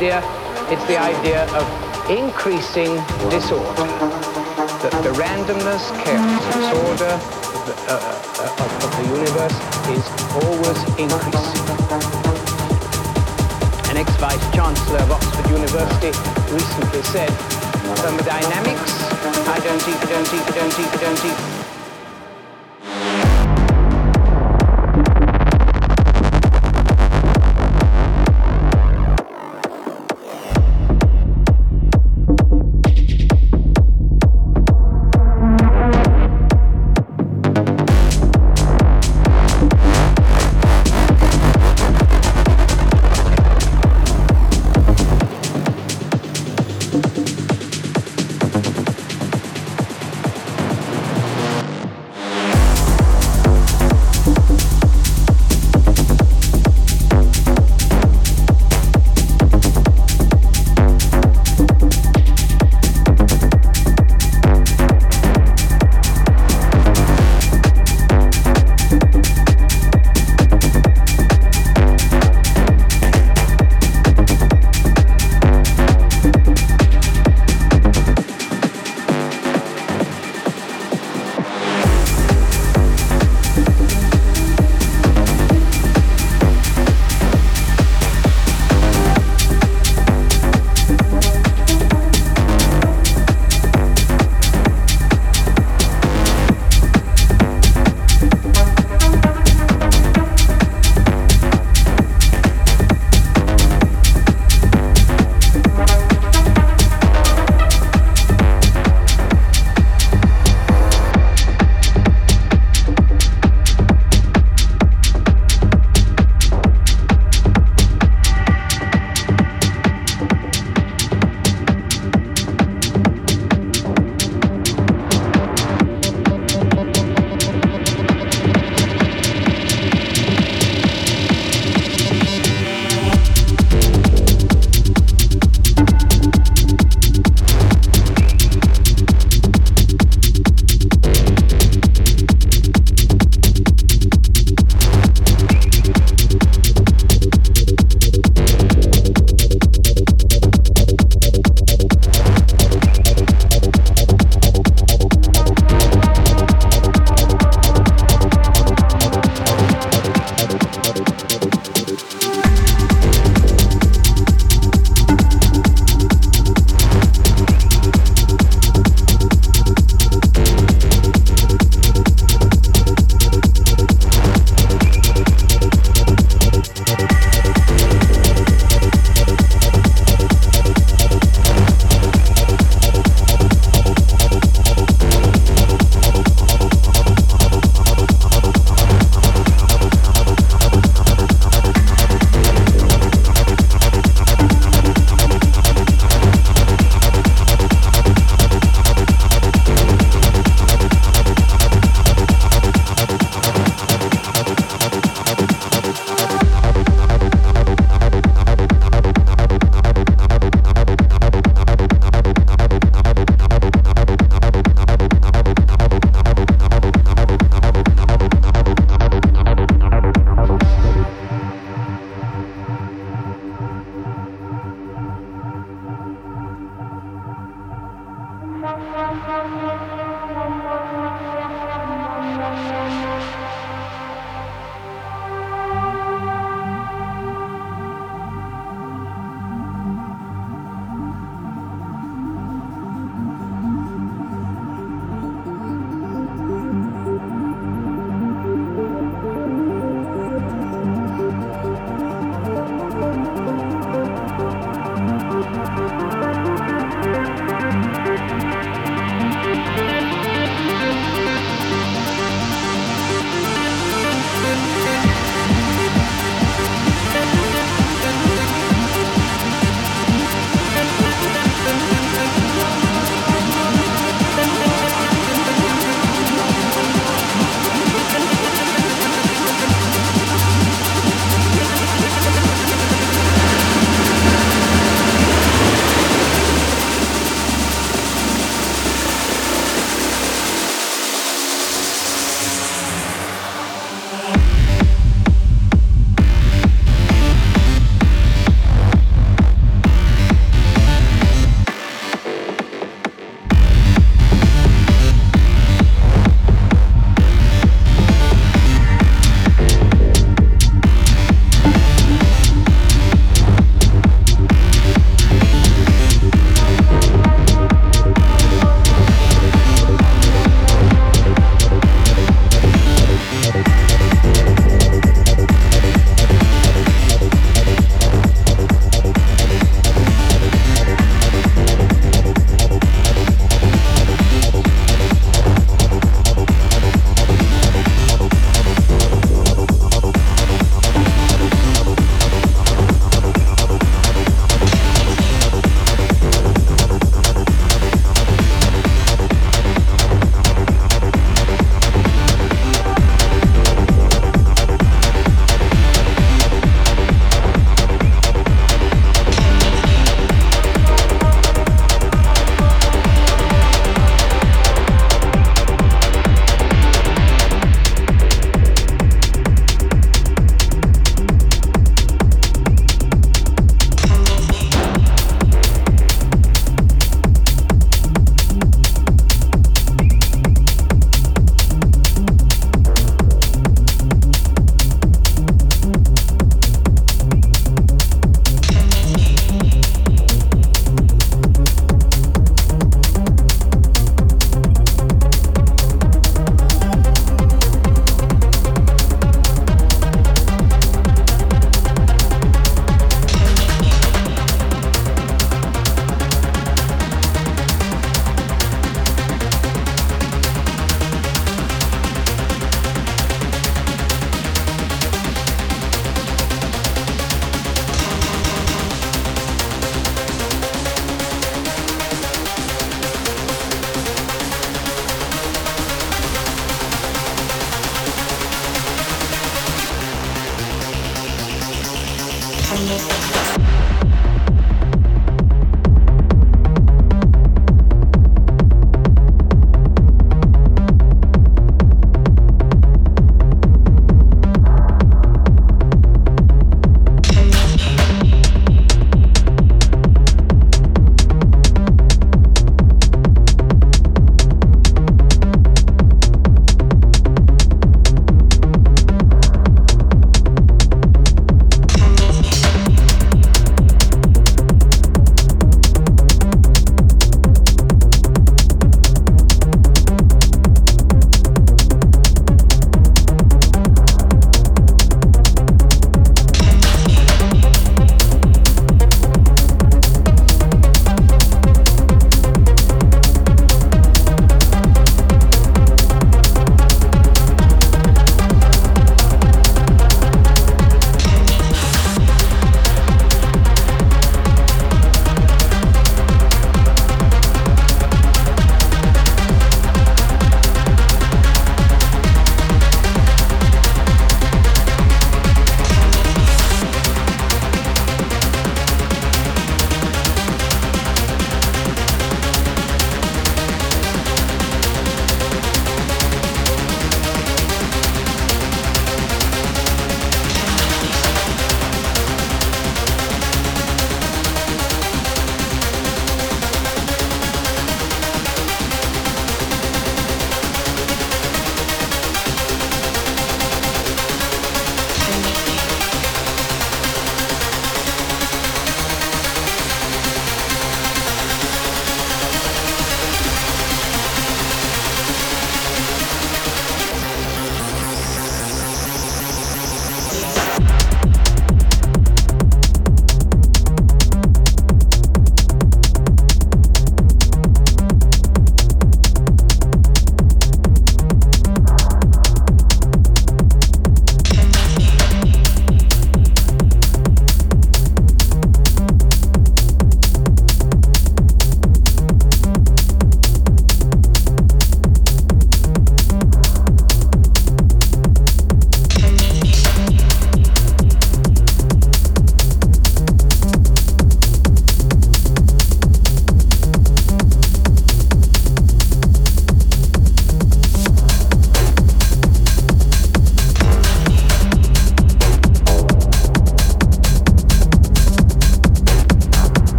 idea? It's the idea of increasing disorder. That the randomness, chaos, disorder of the, uh, uh, of, of the universe is always increasing. An ex-vice chancellor of Oxford University recently said, thermodynamics, I don't eat, I don't eat, I don't eat, I don't eat.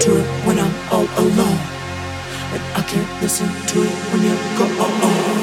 to it when I'm all alone. And I can't listen to it when you go on.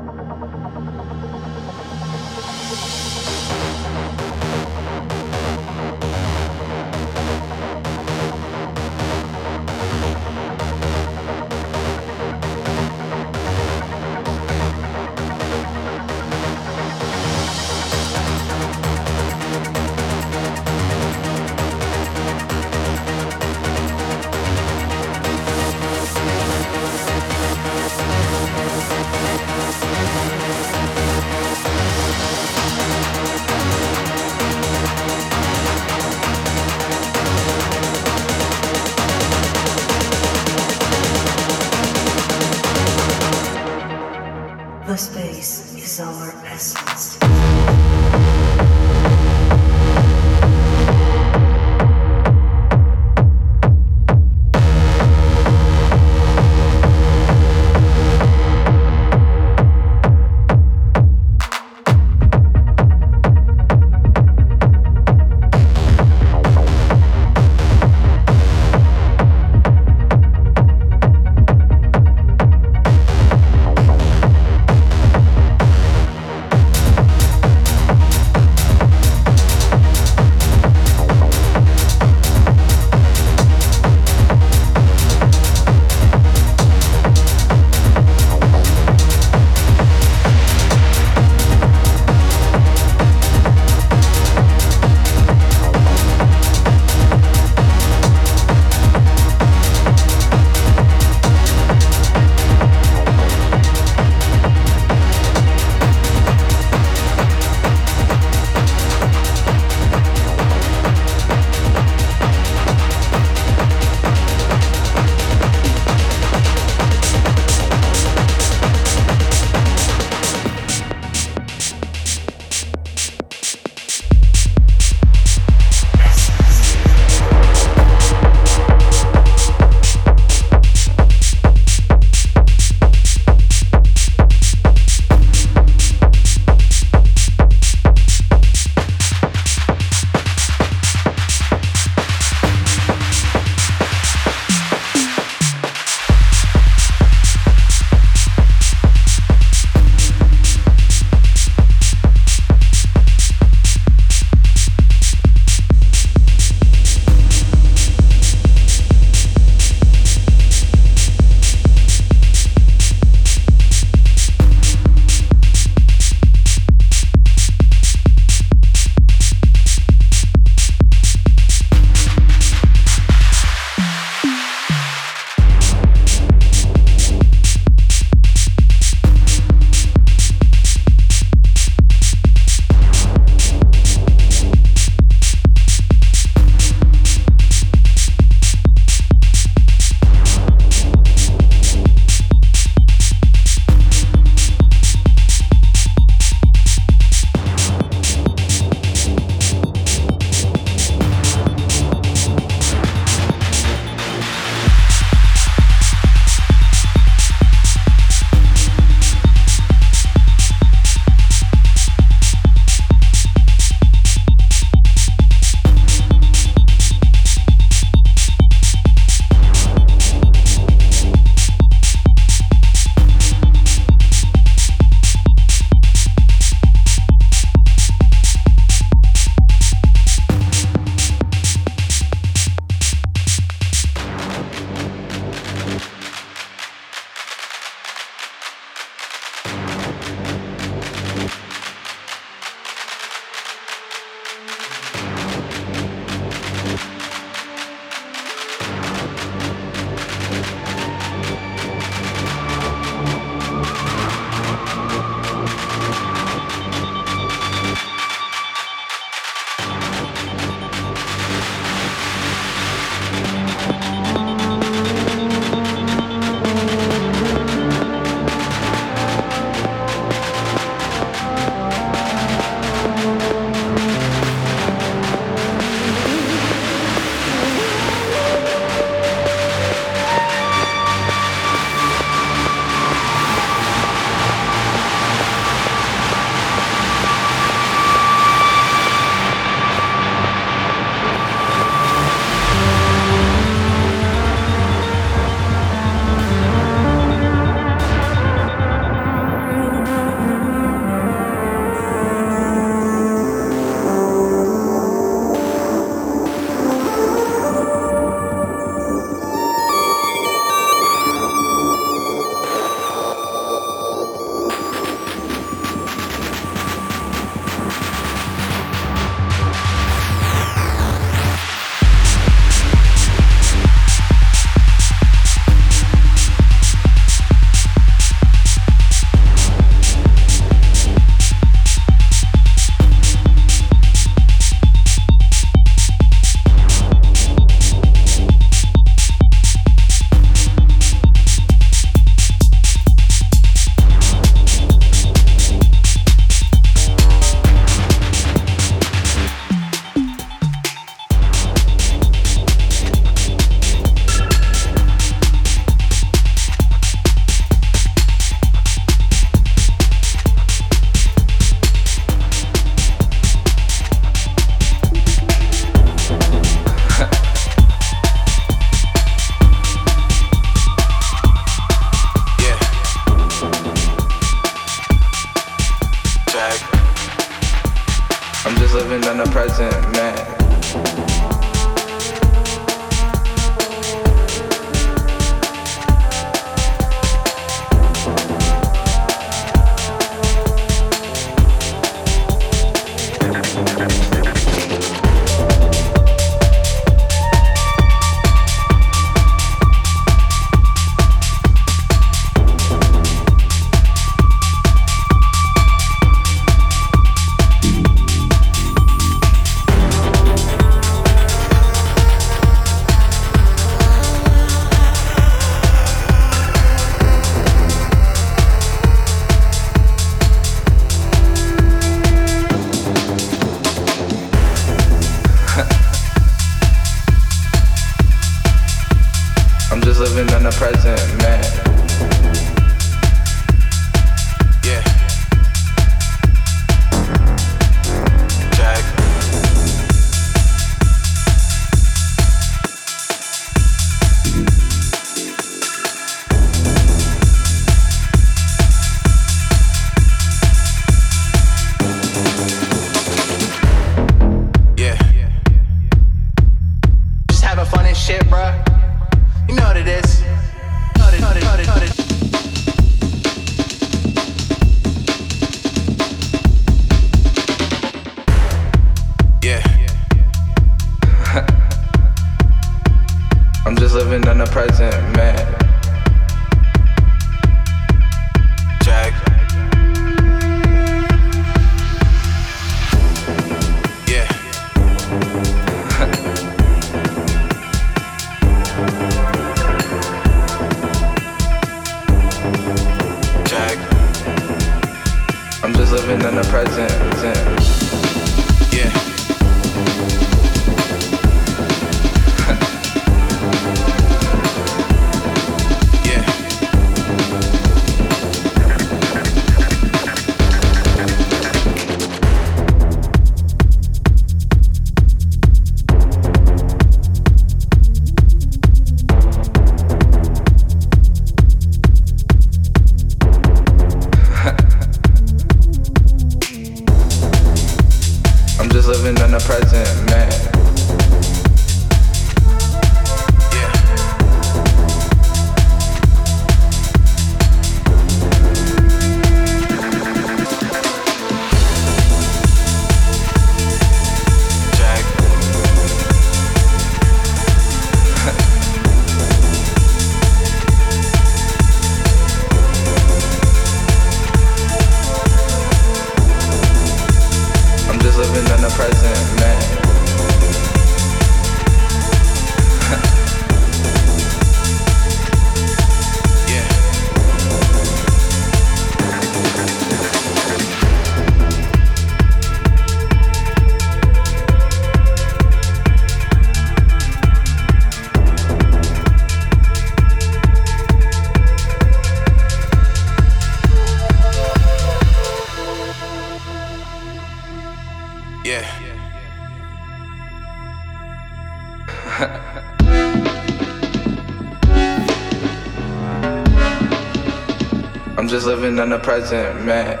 The present, man.